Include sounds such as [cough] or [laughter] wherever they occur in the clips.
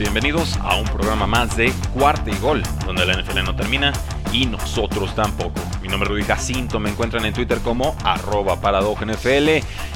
Bienvenidos a un programa más de Cuarta y Gol, donde la NFL no termina y nosotros tampoco. Mi nombre es Rudy Jacinto, me encuentran en Twitter como arroba NFL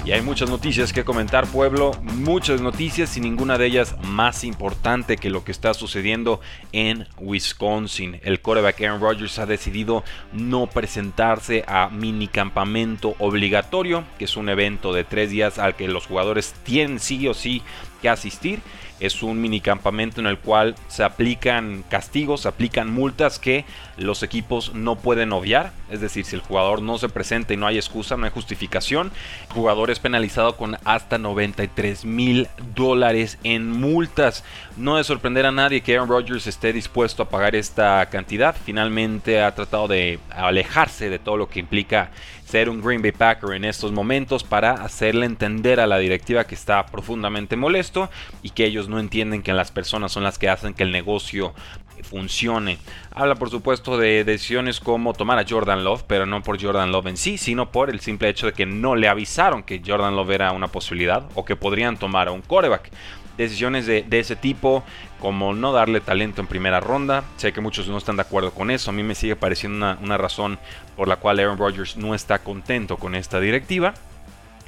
y hay muchas noticias que comentar, pueblo, muchas noticias y ninguna de ellas más importante que lo que está sucediendo en Wisconsin. El quarterback Aaron Rodgers ha decidido no presentarse a mini campamento obligatorio, que es un evento de tres días al que los jugadores tienen sí o sí que asistir es un mini campamento en el cual se aplican castigos, se aplican multas que los equipos no pueden obviar. Es decir, si el jugador no se presenta y no hay excusa, no hay justificación, el jugador es penalizado con hasta 93 mil dólares en multas. No de sorprender a nadie que Aaron Rodgers esté dispuesto a pagar esta cantidad. Finalmente ha tratado de alejarse de todo lo que implica ser un Green Bay Packer en estos momentos para hacerle entender a la directiva que está profundamente molesto y que ellos no entienden que las personas son las que hacen que el negocio funcione. Habla por supuesto de decisiones como tomar a Jordan Love, pero no por Jordan Love en sí, sino por el simple hecho de que no le avisaron que Jordan Love era una posibilidad o que podrían tomar a un coreback decisiones de, ese tipo, como no darle talento en primera ronda. Sé que muchos no están de acuerdo con eso. A mí me sigue pareciendo una, una razón por la cual Aaron Rodgers no está contento con esta directiva.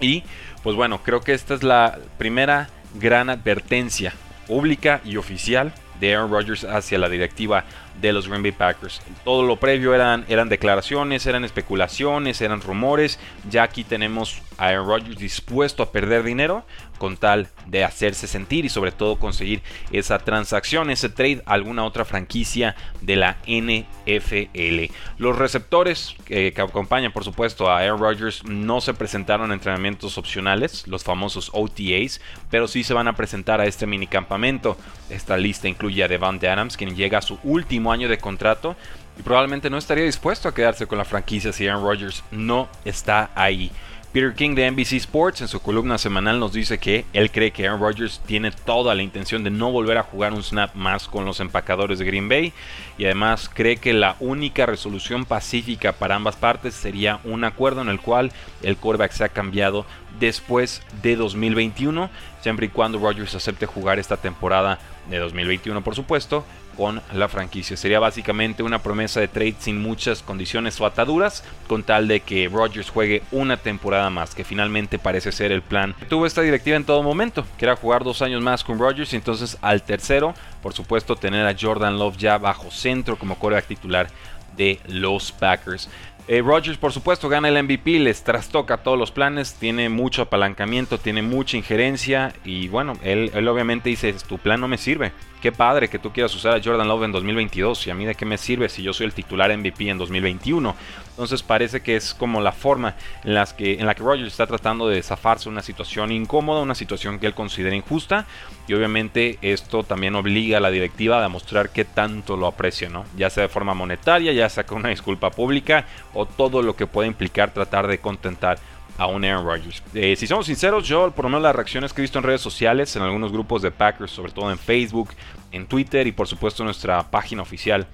Y pues bueno, creo que esta es la primera gran advertencia pública y oficial de Aaron Rodgers hacia la directiva de los Green Bay Packers. Todo lo previo eran, eran declaraciones, eran especulaciones, eran rumores. Ya aquí tenemos a Aaron Rodgers dispuesto a perder dinero con tal de hacerse sentir y sobre todo conseguir esa transacción, ese trade a alguna otra franquicia de la NFL. Los receptores que acompañan por supuesto a Aaron Rodgers no se presentaron a entrenamientos opcionales, los famosos OTAs, pero sí se van a presentar a este minicampamento. Esta lista incluye a Devante Adams, quien llega a su último año de contrato y probablemente no estaría dispuesto a quedarse con la franquicia si Aaron Rodgers no está ahí. Peter King de NBC Sports en su columna semanal nos dice que él cree que Aaron Rodgers tiene toda la intención de no volver a jugar un snap más con los empacadores de Green Bay y además cree que la única resolución pacífica para ambas partes sería un acuerdo en el cual el quarterback se ha cambiado después de 2021, siempre y cuando Rodgers acepte jugar esta temporada de 2021 por supuesto con la franquicia. Sería básicamente una promesa de trade sin muchas condiciones o ataduras, con tal de que Rodgers juegue una temporada más, que finalmente parece ser el plan. Tuvo esta directiva en todo momento, que era jugar dos años más con Rodgers y entonces al tercero, por supuesto, tener a Jordan Love ya bajo centro como coreback titular de los Packers. Eh, Rodgers, por supuesto, gana el MVP, les trastoca todos los planes, tiene mucho apalancamiento, tiene mucha injerencia y bueno, él, él obviamente dice, tu plan no me sirve qué padre que tú quieras usar a Jordan Love en 2022 y a mí de qué me sirve si yo soy el titular MVP en 2021. Entonces parece que es como la forma en, las que, en la que Rogers está tratando de zafarse una situación incómoda, una situación que él considera injusta y obviamente esto también obliga a la directiva a demostrar qué tanto lo aprecia, ¿no? Ya sea de forma monetaria, ya sea con una disculpa pública o todo lo que puede implicar tratar de contentar a un Aaron Rodgers. Eh, si somos sinceros, yo por lo menos las reacciones que he visto en redes sociales, en algunos grupos de Packers, sobre todo en Facebook, en Twitter y por supuesto en nuestra página oficial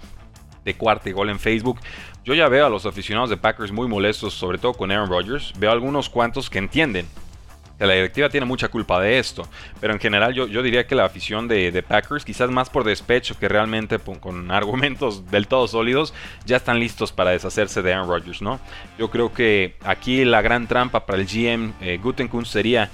de cuarta y gol en Facebook, yo ya veo a los aficionados de Packers muy molestos, sobre todo con Aaron Rodgers. Veo algunos cuantos que entienden la directiva tiene mucha culpa de esto. Pero en general yo, yo diría que la afición de, Packers, quizás más por despecho que realmente con, [laughs] argumentos del todo sólidos, ya están listos para deshacerse de Aaron Rodgers, ¿no? Yo creo que aquí la gran trampa para el GM eh, sería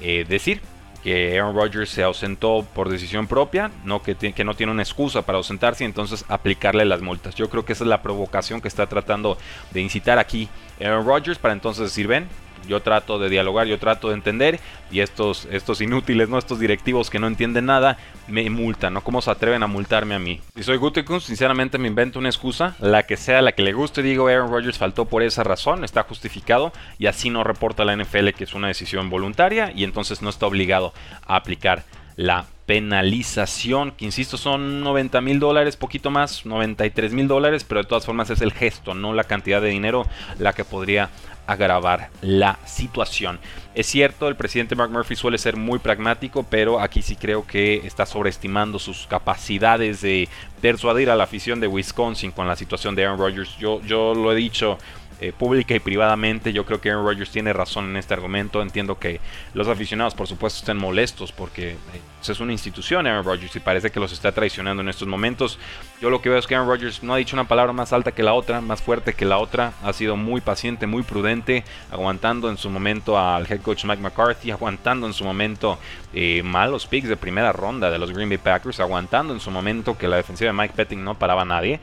eh, decir que Aaron Rodgers se ausentó por decisión propia, no que, que, no tiene una excusa para ausentarse y entonces aplicarle las multas. Yo creo que esa es la provocación que está tratando de incitar aquí Aaron Rodgers para entonces decir, ven, Yo trato de dialogar, yo trato de entender y estos, estos inútiles, ¿no? estos directivos que no entienden nada, me multan, ¿no? ¿Cómo se atreven a multarme a mí? Si soy Gutekunst, sinceramente me invento una excusa, la que sea, la que le guste, digo Aaron Rodgers faltó por esa razón, está justificado y así no reporta la NFL que es una decisión voluntaria y entonces no está obligado a aplicar la penalización, que insisto son 90 mil dólares, poquito más, 93 mil dólares, pero de todas formas es el gesto, no la cantidad de dinero la que podría agravar la situación. Es cierto, el presidente Mark Murphy suele ser muy pragmático, pero aquí sí creo que está sobreestimando sus capacidades de persuadir a la afición de Wisconsin con la situación de Aaron Rodgers. Yo, yo lo he dicho eh, pública y privadamente. Yo creo que Aaron Rodgers tiene razón en este argumento. Entiendo que los aficionados, por supuesto, estén molestos porque eh, pues, es una institución Aaron Rodgers y parece que los está traicionando en estos momentos. Yo lo que veo es que Aaron Rodgers no ha dicho una palabra más alta que la otra, más fuerte que la otra. Ha sido muy paciente, muy prudente, aguantando en su momento al head coach Mike McCarthy, aguantando en su momento eh, malos picks de primera ronda de los Green Bay Packers, aguantando en su momento que la defensiva de Mike Petting no paraba a nadie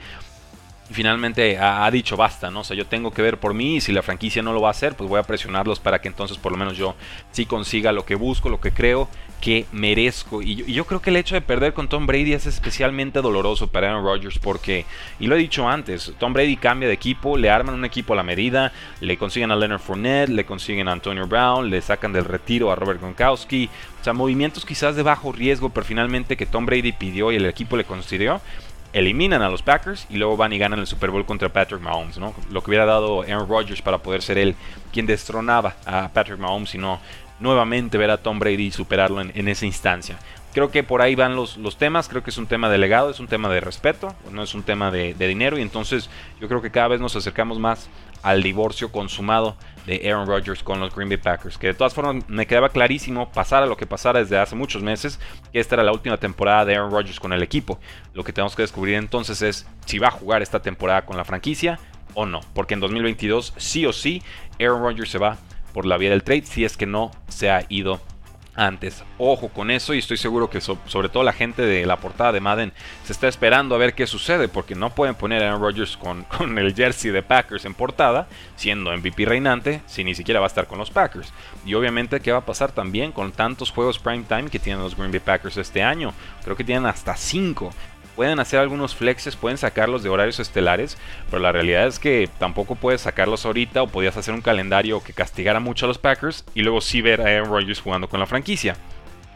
finalmente ha, dicho basta, ¿no? O sea, yo tengo que ver por mí y si la franquicia no lo va a hacer, pues voy a presionarlos para que entonces por lo menos yo sí consiga lo que busco, lo que creo que merezco. Y yo, creo que el hecho de perder con Tom Brady es especialmente doloroso para Aaron Rodgers porque, y lo he dicho antes, Tom Brady cambia de equipo, le arman un equipo a la medida, le consiguen a Leonard Fournette, le consiguen a Antonio Brown, le sacan del retiro a Robert Gronkowski. O sea, movimientos quizás de bajo riesgo, pero finalmente que Tom Brady pidió y el equipo le concedió eliminan a los Packers y luego van y ganan el Super Bowl contra Patrick Mahomes, ¿no? Lo que hubiera dado Aaron Rodgers para poder ser él quien destronaba a Patrick Mahomes y no nuevamente ver a Tom Brady superarlo en, esa instancia. Creo que por ahí van los, los, temas, creo que es un tema de legado, es un tema de respeto, no es un tema de dinero y entonces yo creo que cada vez nos acercamos más al divorcio consumado de Aaron Rodgers con los Green Bay Packers. Que de todas formas me quedaba clarísimo, pasara lo que pasara desde hace muchos meses, que esta era la última temporada de Aaron Rodgers con el equipo. Lo que tenemos que descubrir entonces es si va a jugar esta temporada con la franquicia o no. Porque en 2022 sí o sí Aaron Rodgers se va por la vía del trade si es que no se ha ido antes. Ojo con eso y estoy seguro que sobre todo la gente de la portada de Madden se está esperando a ver qué sucede porque no pueden poner a Aaron Rodgers con, [laughs] con, el jersey de Packers en portada siendo MVP reinante si ni siquiera va a estar con los Packers. Y obviamente qué va a pasar también con tantos juegos prime time que tienen los Green Bay Packers este año. Creo que tienen hasta 5 pueden hacer algunos flexes, pueden sacarlos de horarios estelares, pero la realidad es que tampoco puedes sacarlos ahorita o podías hacer un calendario que castigara mucho a los Packers y luego sí ver a Aaron Rodgers jugando con la franquicia.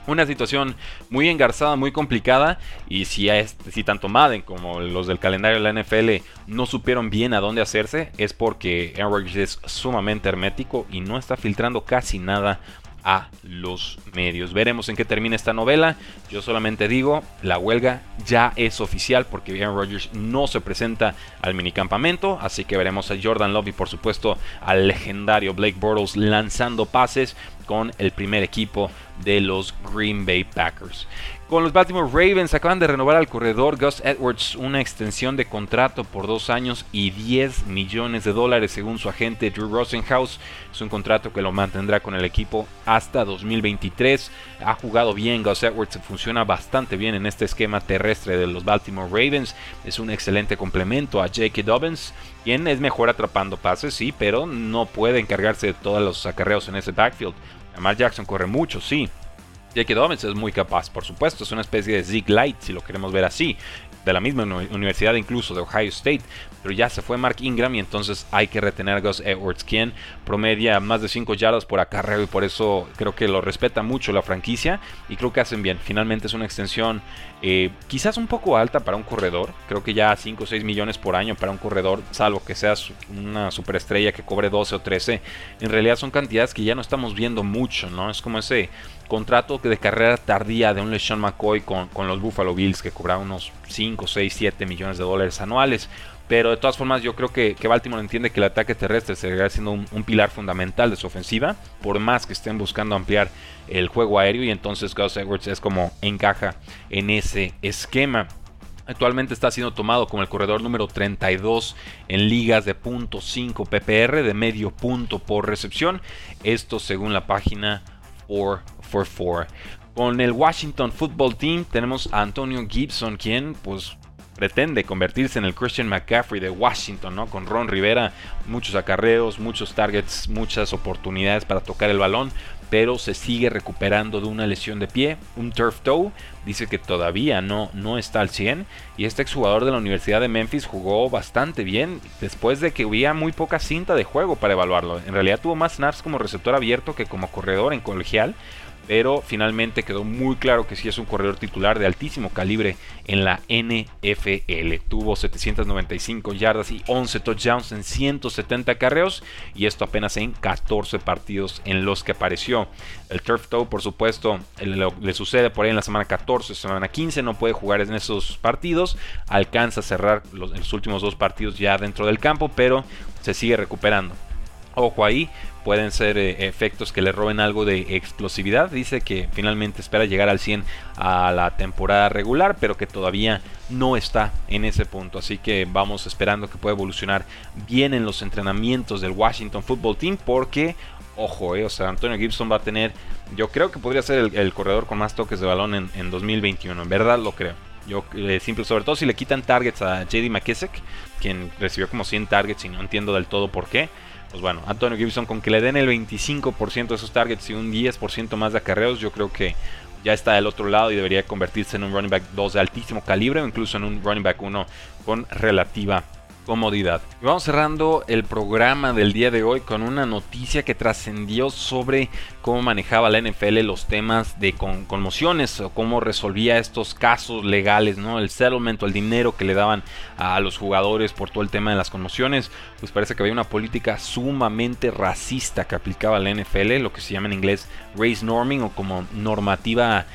Una situación muy engarzada, muy complicada. Y si, si tanto Madden como los del calendario de la NFL no supieron bien a dónde hacerse, es porque Aaron Rodgers es sumamente hermético y no está filtrando casi nada a los medios. Veremos en qué termina esta novela. Yo solamente digo, la huelga ya es oficial porque Aaron Rodgers no se presenta al minicampamento, así que veremos a Jordan Love y por supuesto al legendario Blake Bortles lanzando pases con el primer equipo de los Green Bay Packers. Con los Baltimore Ravens acaban de renovar al corredor Gus Edwards una extensión de contrato por dos años y 10 millones de dólares según su agente Drew Rosenhaus. Es un contrato que lo mantendrá con el equipo hasta 2023. Ha jugado bien Gus Edwards, funciona bastante bien en este esquema terrestre de los Baltimore Ravens. Es un excelente complemento a J.K. Dobbins, quien es mejor atrapando pases, sí, pero no puede encargarse de todos los acarreos en ese backfield. Lamar Jackson corre mucho, sí, J.K. Dobbins es muy capaz, por supuesto, es una especie de Zig Light, si lo queremos ver así, de la misma universidad incluso de Ohio State, pero ya se fue Mark Ingram y entonces hay que retener a Gus Edwards, quien promedia más de 5 yardas por acarreo y por eso creo que lo respeta mucho la franquicia y creo que hacen bien. Finalmente es una extensión eh, quizás un poco alta para un corredor, creo que ya 5 o 6 millones por año para un corredor, salvo que seas una superestrella que cobre 12 o 13, en realidad son cantidades que ya no estamos viendo mucho, ¿no? Es como ese contrato de carrera tardía de un LeSean McCoy con, con los Buffalo Bills que cobraba unos 5, 6, 7 millones de dólares anuales. Pero de todas formas yo creo que, Baltimore entiende que el ataque terrestre seguirá siendo un, pilar fundamental de su ofensiva, por más que estén buscando ampliar el juego aéreo y entonces Gus Edwards es como encaja en ese esquema. Actualmente está siendo tomado como el corredor número 32 en ligas de .5 PPR de medio punto por recepción. Esto según la página 444. Con el Washington Football Team tenemos a Antonio Gibson, quien pues pretende convertirse en el Christian McCaffrey de Washington, ¿no? Con Ron Rivera, muchos acarreos, muchos targets, muchas oportunidades para tocar el balón, pero se sigue recuperando de una lesión de pie, un turf toe, dice que todavía no, no está al 100 y este exjugador de la Universidad de Memphis jugó bastante bien después de que hubiera muy poca cinta de juego para evaluarlo. En realidad tuvo más snaps como receptor abierto que como corredor en colegial pero finalmente quedó muy claro que sí es un corredor titular de altísimo calibre en la NFL. Tuvo 795 yardas y 11 touchdowns en 170 carreos y esto apenas en 14 partidos en los que apareció. El turf toe, por supuesto, le, sucede por ahí en la semana 14, semana 15, no puede jugar en esos partidos, alcanza a cerrar los últimos dos partidos ya dentro del campo, pero se sigue recuperando. Ojo ahí, pueden ser eh, efectos que le roben algo de explosividad. Dice que finalmente espera llegar al 100 a la temporada regular, pero que todavía no está en ese punto. Así que vamos esperando que pueda evolucionar bien en los entrenamientos del Washington Football Team, porque, ojo, eh, o sea, Antonio Gibson va a tener, yo creo que podría ser el, corredor con más toques de balón en, 2021, en verdad lo creo. Yo, eh, simple, sobre todo si le quitan targets a JD McKissick, quien recibió como 100 targets y no entiendo del todo por qué pues bueno, Antonio Gibson con que le den el 25% de esos targets y un 10% más de acarreos, yo creo que ya está del otro lado y debería convertirse en un running back 2 de altísimo calibre o incluso en un running back 1 con relativa comodidad. Y vamos cerrando el programa del día de hoy con una noticia que trascendió sobre cómo manejaba la NFL los temas de conmociones o cómo resolvía estos casos legales, ¿no? El settlement o el dinero que le daban a los jugadores por todo el tema de las conmociones, pues parece que había una política sumamente racista que aplicaba la NFL, lo que se llama en inglés race norming o como normativa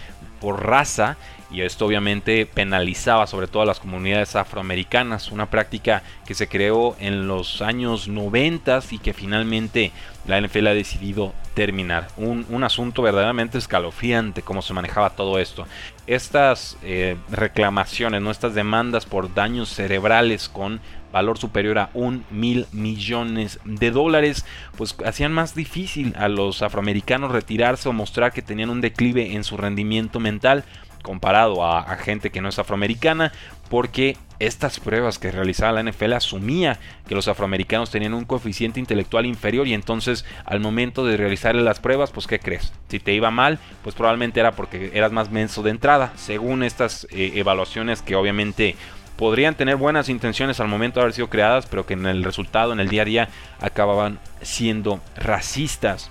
por raza y esto obviamente penalizaba sobre todo a las comunidades afroamericanas, una práctica que se creó en los años 90 y que finalmente la NFL ha decidido terminar. Un, asunto verdaderamente escalofriante cómo se manejaba todo esto. Estas eh, reclamaciones, ¿no? estas demandas por daños cerebrales con valor superior a un mil millones de dólares, pues hacían más difícil a los afroamericanos retirarse o mostrar que tenían un declive en su rendimiento mental comparado a, gente que no es afroamericana, porque estas pruebas que realizaba la NFL asumía que los afroamericanos tenían un coeficiente intelectual inferior y entonces al momento de realizar las pruebas, pues ¿qué crees? Si te iba mal, pues probablemente era porque eras más menso de entrada, según estas eh, evaluaciones que obviamente podrían tener buenas intenciones al momento de haber sido creadas, pero que en el resultado, en el día a día, acababan siendo racistas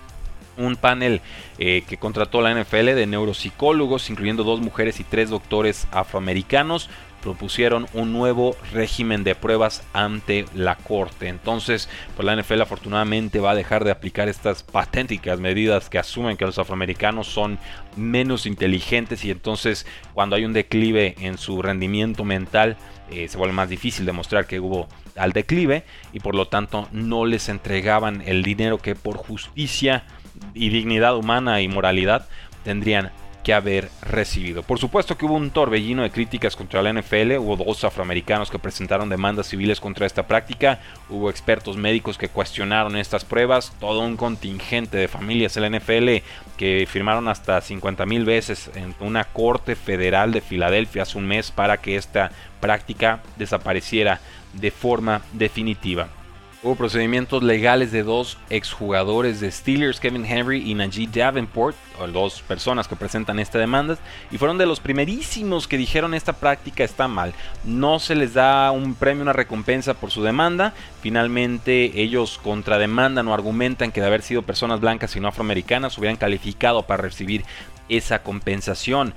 un panel eh, que contrató la NFL de neuropsicólogos, incluyendo dos mujeres y tres doctores afroamericanos, propusieron un nuevo régimen de pruebas ante la corte. Entonces, pues la NFL afortunadamente va a dejar de aplicar estas paténticas medidas que asumen que los afroamericanos son menos inteligentes y entonces cuando hay un declive en su rendimiento mental eh, se vuelve más difícil demostrar que hubo al declive y por lo tanto no les entregaban el dinero que por justicia y dignidad humana y moralidad tendrían que haber recibido. Por supuesto que hubo un torbellino de críticas contra la NFL, hubo dos afroamericanos que presentaron demandas civiles contra esta práctica, hubo expertos médicos que cuestionaron estas pruebas, todo un contingente de familias de la NFL que firmaron hasta 50 mil veces en una corte federal de Filadelfia hace un mes para que esta práctica desapareciera de forma definitiva. Hubo procedimientos legales de dos exjugadores de Steelers, Kevin Henry y Najee Davenport, dos personas que presentan esta demanda, y fueron de los primerísimos que dijeron esta práctica está mal. No se les da un premio, una recompensa por su demanda. Finalmente ellos contrademandan o argumentan que de haber sido personas blancas y no afroamericanas hubieran calificado para recibir esa compensación.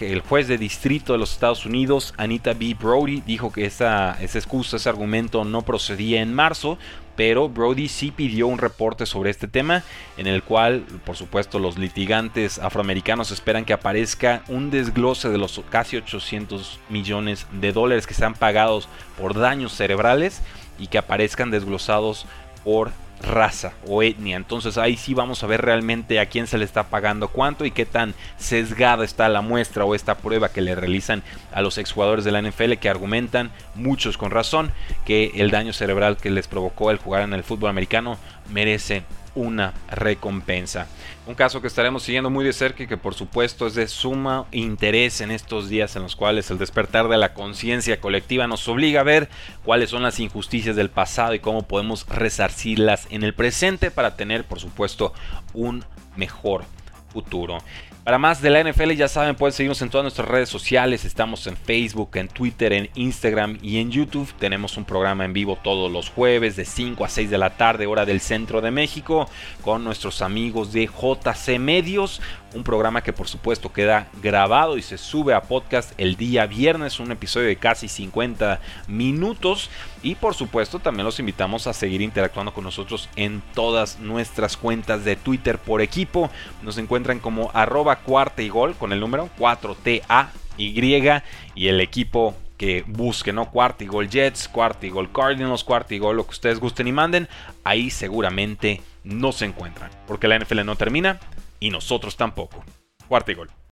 el juez de distrito de los Estados Unidos, Anita B. Brody, dijo que esa, excusa, ese argumento no procedía en marzo, pero Brody sí pidió un reporte sobre este tema, en el cual, por supuesto, los litigantes afroamericanos esperan que aparezca un desglose de los casi 800 millones de dólares que sean pagados por daños cerebrales y que aparezcan desglosados por raza o etnia. Entonces ahí sí vamos a ver realmente a quién se le está pagando cuánto y qué tan sesgada está la muestra o esta prueba que le realizan a los exjugadores de la NFL que argumentan, muchos con razón, que el daño cerebral que les provocó el jugar en el fútbol americano merece una recompensa. Un caso que estaremos siguiendo muy de cerca y que por supuesto es de suma interés en estos días en los cuales el despertar de la conciencia colectiva nos obliga a ver cuáles son las injusticias del pasado y cómo podemos resarcirlas en el presente para tener por supuesto un mejor futuro. Para más de la NFL, ya saben, pueden seguirnos en todas nuestras redes sociales. Estamos en Facebook, en Twitter, en Instagram y en YouTube. Tenemos un programa en vivo todos los jueves de 5 a 6 de la tarde, hora del centro de México, con nuestros amigos de JC Medios. Un programa que por supuesto queda grabado y se sube a podcast el día viernes, un episodio de casi 50 minutos. Y por supuesto también los invitamos a seguir interactuando con nosotros en todas nuestras cuentas de Twitter por equipo. Nos encuentran como arroba cuarta y gol con el número 4TA-Y y el equipo que busquen, ¿no? Cuarta y gol Jets, cuarta y gol Cardinals, cuarta y gol, lo que ustedes gusten y manden, ahí seguramente no se encuentran. Porque la NFL no termina y nosotros tampoco. Cuarta y gol.